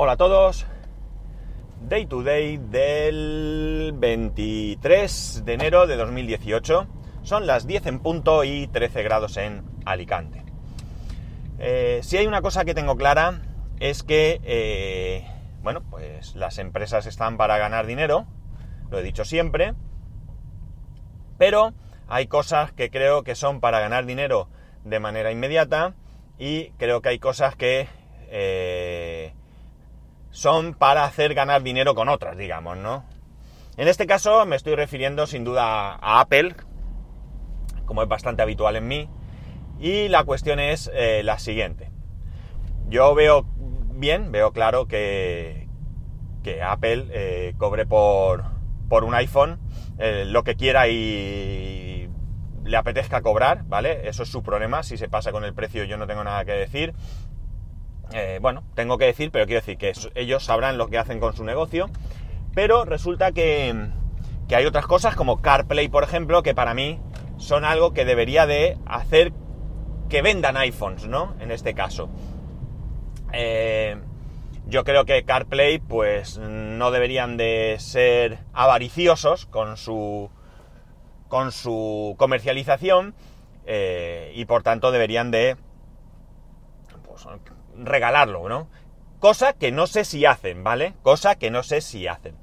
Hola a todos. Day to day del 23 de enero de 2018. Son las 10 en punto y 13 grados en Alicante. Eh, si hay una cosa que tengo clara es que, eh, bueno, pues las empresas están para ganar dinero, lo he dicho siempre, pero hay cosas que creo que son para ganar dinero de manera inmediata y creo que hay cosas que eh, son para hacer ganar dinero con otras, digamos, ¿no? En este caso me estoy refiriendo sin duda a Apple, como es bastante habitual en mí, y la cuestión es eh, la siguiente. Yo veo bien, veo claro que, que Apple eh, cobre por, por un iPhone lo que quiera y le apetezca cobrar, ¿vale? Eso es su problema, si se pasa con el precio yo no tengo nada que decir. Eh, bueno, tengo que decir, pero quiero decir que ellos sabrán lo que hacen con su negocio. Pero resulta que, que hay otras cosas como CarPlay, por ejemplo, que para mí son algo que debería de hacer que vendan iPhones, ¿no? En este caso. Eh, yo creo que CarPlay, pues, no deberían de ser avariciosos con su con su comercialización eh, y por tanto deberían de pues, regalarlo, ¿no? Cosa que no sé si hacen, ¿vale? Cosa que no sé si hacen.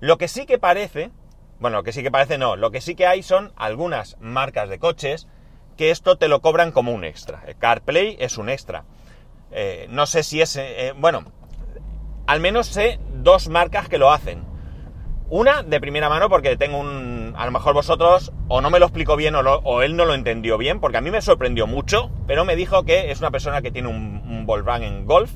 Lo que sí que parece, bueno, lo que sí que parece no, lo que sí que hay son algunas marcas de coches que esto te lo cobran como un extra. CarPlay es un extra. Eh, no sé si es, eh, eh, bueno, al menos sé dos marcas que lo hacen. Una de primera mano porque tengo un... A lo mejor vosotros o no me lo explicó bien o, él no lo entendió bien, porque a mí me sorprendió mucho, pero me dijo que es una persona que tiene un, un Volkswagen Golf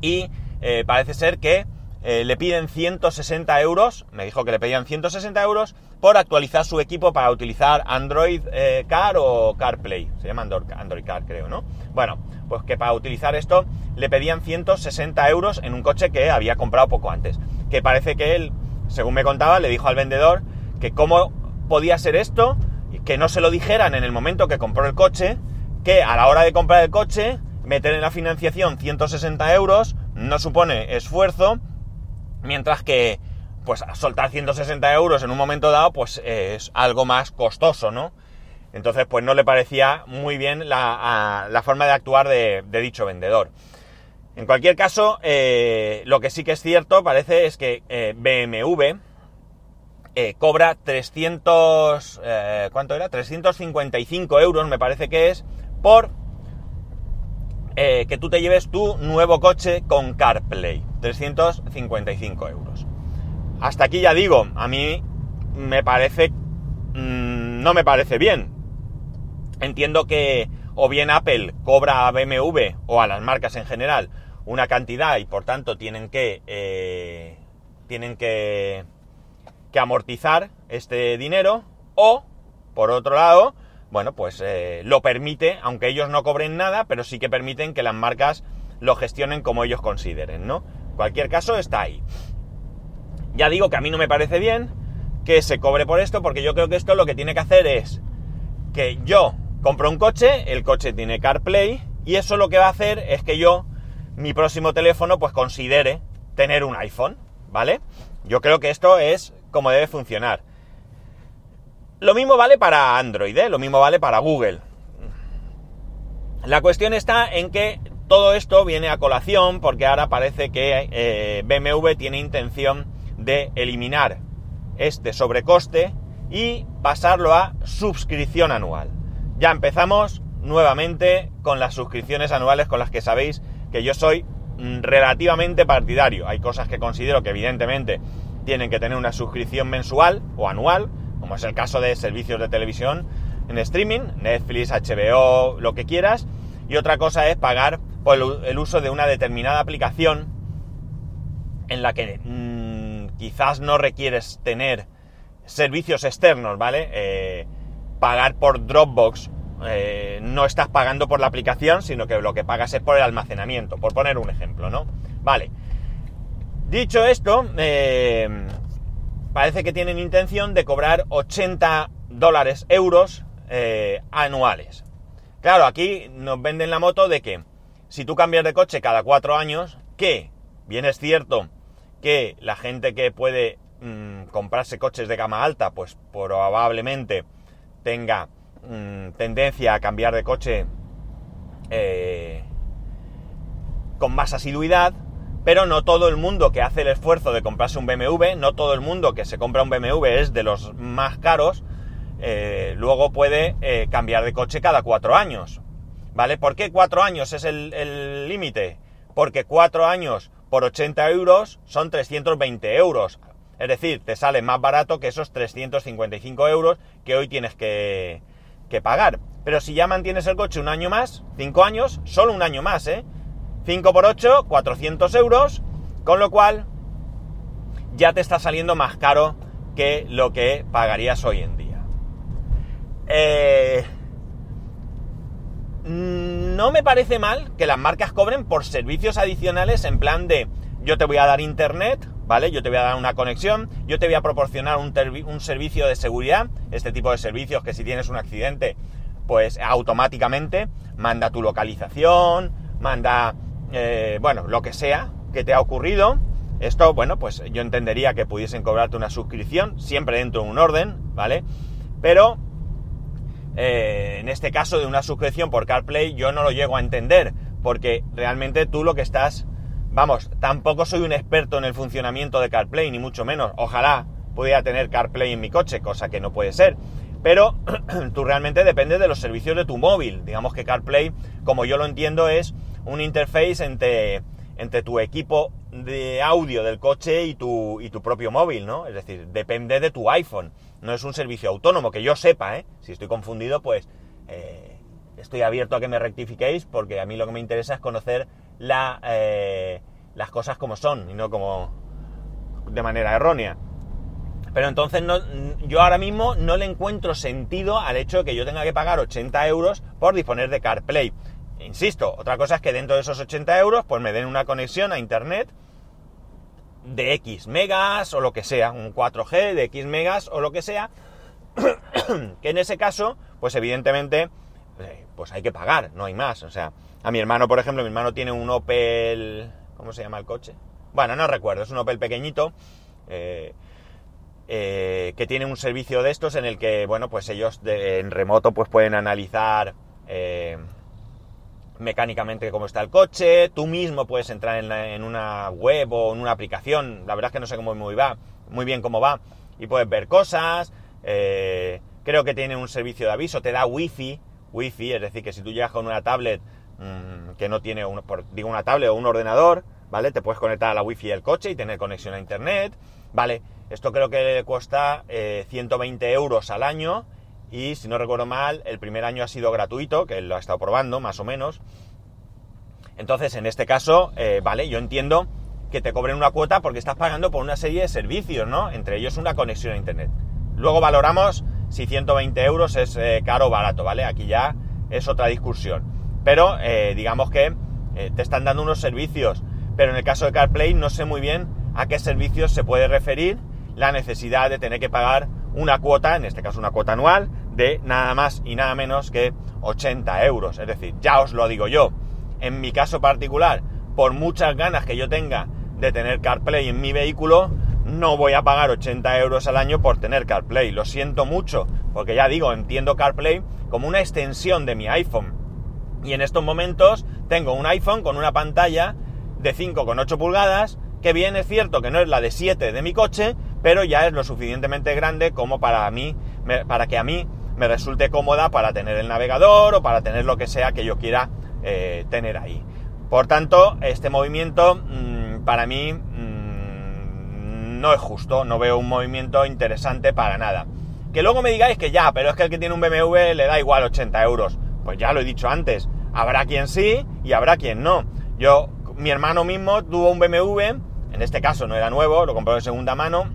y eh, parece ser que eh, le piden 160 euros, me dijo que le pedían 160 euros por actualizar su equipo para utilizar Android eh, Car o CarPlay, se llama Android Car creo, ¿no? Bueno, pues que para utilizar esto le pedían 160 euros en un coche que había comprado poco antes que parece que él, según me contaba, le dijo al vendedor que cómo podía ser esto, que no se lo dijeran en el momento que compró el coche, que a la hora de comprar el coche, meter en la financiación 160 euros no supone esfuerzo, mientras que pues soltar 160 euros en un momento dado pues es algo más costoso, ¿no? Entonces pues no le parecía muy bien la, forma de actuar de dicho vendedor. En cualquier caso, eh, lo que sí que es cierto, parece, es que eh, BMW eh, cobra 300... ¿Cuánto era? 355 euros, me parece que es, por que tú te lleves tu nuevo coche con CarPlay. 355 euros. Hasta aquí ya digo, a mí me parece... Mm, no me parece bien. Entiendo que o bien Apple cobra a BMW o a las marcas en general una cantidad y por tanto tienen que, eh, tienen que, que, amortizar este dinero o, por otro lado, bueno, pues eh, lo permite, aunque ellos no cobren nada, pero sí que permiten que las marcas lo gestionen como ellos consideren, ¿no? cualquier caso está ahí. Ya digo que a mí no me parece bien que se cobre por esto, porque yo creo que esto lo que tiene que hacer es que yo compro un coche, el coche tiene CarPlay, y eso lo que va a hacer es que yo mi próximo teléfono pues considere tener un iPhone, ¿vale? Yo creo que esto es como debe funcionar. Lo mismo vale para Android, ¿eh? lo mismo vale para Google. La cuestión está en que todo esto viene a colación porque ahora parece que eh, BMW tiene intención de eliminar este sobrecoste y pasarlo a suscripción anual. Ya empezamos nuevamente con las suscripciones anuales con las que sabéis que yo soy mm, relativamente partidario. Hay cosas que considero que evidentemente tienen que tener una suscripción mensual o anual, como es el caso de servicios de televisión en streaming, Netflix, HBO, lo que quieras. Y otra cosa es pagar por el uso de una determinada aplicación en la que mm, quizás no requieres tener servicios externos, ¿vale? Eh, pagar por Dropbox eh, no estás pagando por la aplicación, sino que lo que pagas es por el almacenamiento, por poner un ejemplo, ¿no? Vale. Dicho esto, eh, parece que tienen intención de cobrar 80 dólares, euros eh, anuales. Claro, aquí nos venden la moto de que si tú cambias de coche cada cuatro años, que Bien es cierto que la gente que puede mm, comprarse coches de gama alta, pues probablemente tenga mm, tendencia a cambiar de coche eh, con más asiduidad, pero no todo el mundo que hace el esfuerzo de comprarse un BMW, no todo el mundo que se compra un BMW es de los más caros, eh, luego puede eh, cambiar de coche cada cuatro años. ¿Vale? ¿Por qué cuatro años es el límite? Porque cuatro años por 80 euros son 320 euros. Es decir, te sale más barato que esos 355 euros que hoy tienes que, que pagar. Pero si ya mantienes el coche un año más, 5 años, solo un año más, ¿eh? 5 por 8, 400 euros, con lo cual ya te está saliendo más caro que lo que pagarías hoy en día. Eh, no me parece mal que las marcas cobren por servicios adicionales en plan de yo te voy a dar internet, ¿vale? Yo te voy a dar una conexión, yo te voy a proporcionar un servicio de seguridad, este tipo de servicios que si tienes un accidente, pues automáticamente manda tu localización, manda eh, bueno, lo que sea que te ha ocurrido. Esto, bueno, pues yo entendería que pudiesen cobrarte una suscripción, siempre dentro de un orden, ¿vale? Pero eh, en este caso de una suscripción por CarPlay yo no lo llego a entender, porque realmente tú lo que estás, vamos, tampoco soy un experto en el funcionamiento de CarPlay, ni mucho menos. Ojalá pudiera tener CarPlay en mi coche, cosa que no puede ser. Pero tú realmente dependes de los servicios de tu móvil. Digamos que CarPlay, como yo lo entiendo, es un interface entre, entre tu equipo de audio del coche y tu, y tu propio móvil, ¿no? Es decir, depende de tu iPhone. No es un servicio autónomo, que yo sepa, ¿eh? Si estoy confundido, pues eh, estoy abierto a que me rectifiquéis, porque a mí lo que me interesa es conocer la, eh, las cosas como son y no como de manera errónea. Pero entonces no, yo ahora mismo no le encuentro sentido al hecho de que yo tenga que pagar 80 euros por disponer de CarPlay. Insisto, otra cosa es que dentro de esos 80 euros pues me den una conexión a internet de X megas o lo que sea, un 4G de X megas o lo que sea, que en ese caso, pues evidentemente, eh, pues hay que pagar, no hay más. O sea, a mi hermano, por ejemplo, mi hermano tiene un Opel, ¿cómo se llama el coche? Bueno, no recuerdo, es un Opel pequeñito, eh, eh, que tiene un servicio de estos en el que, bueno, pues ellos en remoto pues pueden analizar mecánicamente cómo está el coche, tú mismo puedes entrar en, una web o en una aplicación, la verdad es que no sé cómo muy, va, muy bien cómo va, y puedes ver cosas, eh, creo que tiene un servicio de aviso, te da wifi, wifi, es decir, que si tú llegas con una tablet mm, que no tiene, un, digo una tablet o un ordenador, ¿vale? Te puedes conectar a la wifi del coche y tener conexión a internet, ¿vale? Esto creo que le cuesta 120 eh, euros al año, y si no recuerdo mal, el primer año ha sido gratuito, que lo ha estado probando más o menos. Entonces, en este caso, eh, vale, yo entiendo que te cobren una cuota porque estás pagando por una serie de servicios, ¿no? Entre ellos una conexión a Internet. Luego valoramos si 120 euros es eh, caro o barato, ¿vale? Aquí ya es otra discusión. Pero eh, digamos que te están dando unos servicios. Pero en el caso de CarPlay no sé muy bien a qué servicios se puede referir la necesidad de tener que pagar una cuota, en este caso una cuota anual, de nada más y nada menos que 80 euros. Es decir, ya os lo digo yo, en mi caso particular, por muchas ganas que yo tenga de tener CarPlay en mi vehículo, no voy a pagar 80 euros al año por tener CarPlay. Lo siento mucho, porque ya digo, entiendo CarPlay como una extensión de mi iPhone. Y en estos momentos tengo un iPhone con una pantalla de 5,8 pulgadas, que bien es cierto que no es la de 7 de mi coche, pero ya es lo suficientemente grande como para mí, para que a mí me resulte cómoda para tener el navegador o para tener lo que sea que yo quiera eh, tener ahí. Por tanto, este movimiento mm, para mí mm, no es justo, no veo un movimiento interesante para nada. Que luego me digáis que ya, pero es que el que tiene un BMW le da igual 80 euros. Pues ya lo he dicho antes, habrá quien sí y habrá quien no. Yo, mi hermano mismo tuvo un BMW, en este caso no era nuevo, lo compró de segunda mano,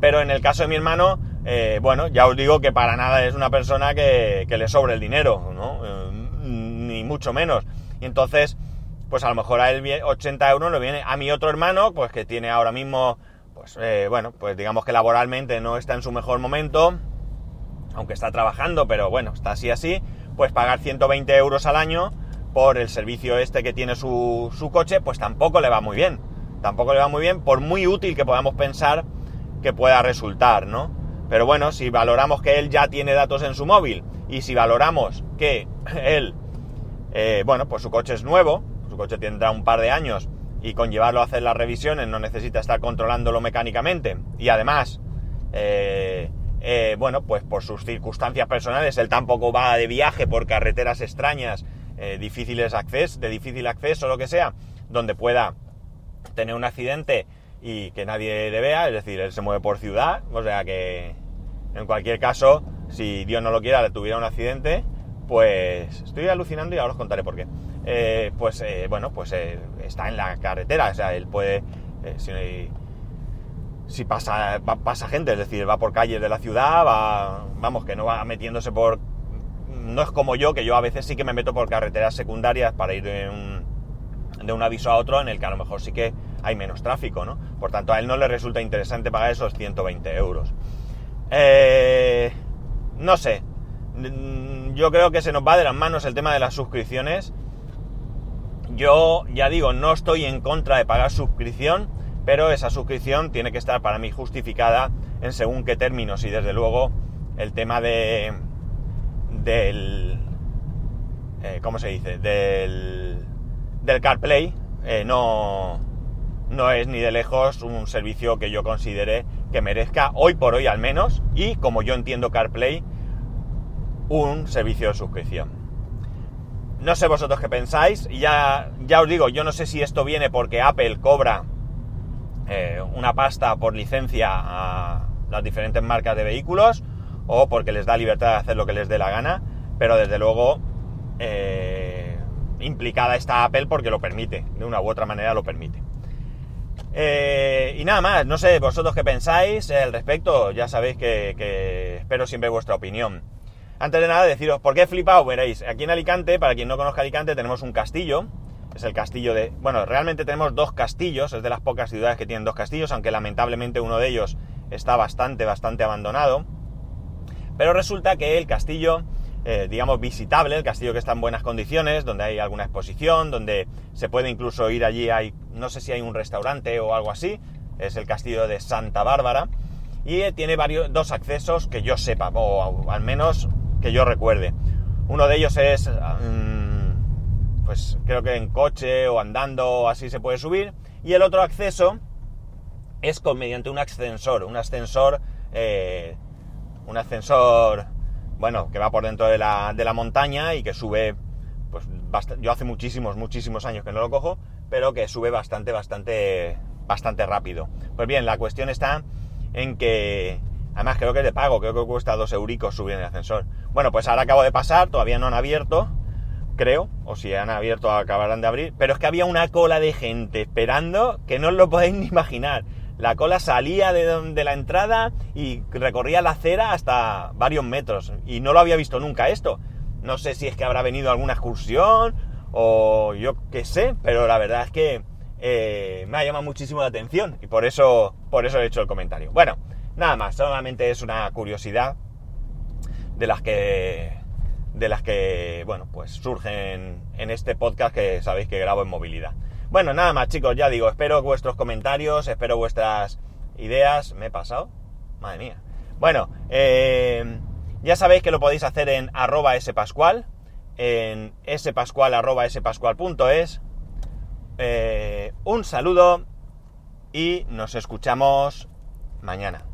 pero en el caso de mi hermano, eh, bueno, ya os digo que para nada es una persona que, le sobre el dinero. Eh, ni mucho menos. Entonces, pues a lo mejor a él 80 euros le viene. A mi otro hermano, pues que tiene ahora mismo, pues eh, bueno, pues digamos que laboralmente no está en su mejor momento, aunque está trabajando, pero bueno, está así así, pues pagar 120 euros al año, por el servicio este que tiene su, su coche, pues tampoco le va muy bien. Tampoco le va muy bien, por muy útil que podamos pensar que pueda resultar, ¿no? Pero bueno, si valoramos que él ya tiene datos en su móvil y si valoramos que él, eh, bueno, pues su coche es nuevo, su coche tendrá un par de años y con llevarlo a hacer las revisiones no necesita estar controlándolo mecánicamente y además, eh, eh, bueno, pues por sus circunstancias personales él tampoco va de viaje por carreteras extrañas, difíciles acceso, de difícil acceso lo que sea, donde pueda tener un accidente y que nadie le vea, es decir, él se mueve por ciudad, o sea que en cualquier caso, si Dios no lo quiera, le tuviera un accidente, pues estoy alucinando y ahora os contaré por qué. Eh, pues eh, bueno, pues eh, está en la carretera, o sea, él puede, si, si, pasa, pasa gente, es decir, va por calles de la ciudad, va, vamos, que no va metiéndose por... No es como yo, que yo a veces sí que me meto por carreteras secundarias para ir de un, de un aviso a otro en el que a lo mejor sí que hay menos tráfico, ¿no? Por tanto, a él no le resulta interesante pagar esos 120 euros. Eh, no sé, mm, yo creo que se nos va de las manos el tema de las suscripciones. Yo ya digo, no estoy en contra de pagar suscripción, pero esa suscripción tiene que estar para mí justificada en según qué términos y desde luego el tema de del eh, ¿cómo se dice? del del CarPlay eh, no no es ni de lejos un servicio que yo considere que merezca, hoy por hoy al menos, y como yo entiendo CarPlay, un servicio de suscripción. No sé vosotros qué pensáis, ya, ya os digo, yo no sé si esto viene porque Apple cobra eh, una pasta por licencia a las diferentes marcas de vehículos, o porque les da libertad de hacer lo que les dé la gana, pero desde luego eh, implicada está Apple porque lo permite, de una u otra manera lo permite. Eh, y nada más, no sé vosotros qué pensáis al respecto, ya sabéis que, espero siempre vuestra opinión. Antes de nada, deciros por qué he flipado, veréis, aquí en Alicante, para quien no conozca Alicante, tenemos un castillo, es el castillo de... Bueno, realmente tenemos dos castillos, es de las pocas ciudades que tienen dos castillos, aunque lamentablemente uno de ellos está bastante, bastante abandonado. Pero resulta que el castillo eh, digamos, visitable, el castillo que está en buenas condiciones, donde hay alguna exposición, donde se puede incluso ir allí, hay, no sé si hay un restaurante o algo así, es el castillo de Santa Bárbara, y eh, tiene varios, dos accesos que yo sepa, o al menos que yo recuerde. Uno de ellos es, mm, pues creo que en coche o andando así se puede subir, y el otro acceso es con, mediante un ascensor, un ascensor, eh, un ascensor bueno, que va por dentro de la, de la montaña y que sube, pues yo hace muchísimos, muchísimos años que no lo cojo, pero que sube bastante, bastante, bastante rápido. Pues bien, la cuestión está en que, además creo que es de pago, creo que cuesta dos euricos subir en el ascensor. Bueno, pues ahora acabo de pasar, todavía no han abierto, creo, o si han abierto acabarán de abrir, pero es que había una cola de gente esperando que no os lo podéis ni imaginar. La cola salía de, de la entrada y recorría la acera hasta varios metros. Y no lo había visto nunca esto. No sé si es que habrá venido alguna excursión o yo qué sé, pero la verdad es que eh, me ha llamado muchísimo la atención y por eso, por eso he hecho el comentario. Bueno, nada más, solamente es una curiosidad de las que, de las que, bueno, pues surgen en este podcast que sabéis que grabo en movilidad. Bueno, nada más chicos, ya digo, espero vuestros comentarios, espero vuestras ideas. ¿Me he pasado? Madre mía. Bueno, eh, ya sabéis que lo podéis hacer en arroba spascual, en spascual arroba spascual.es. Eh, un saludo y nos escuchamos mañana.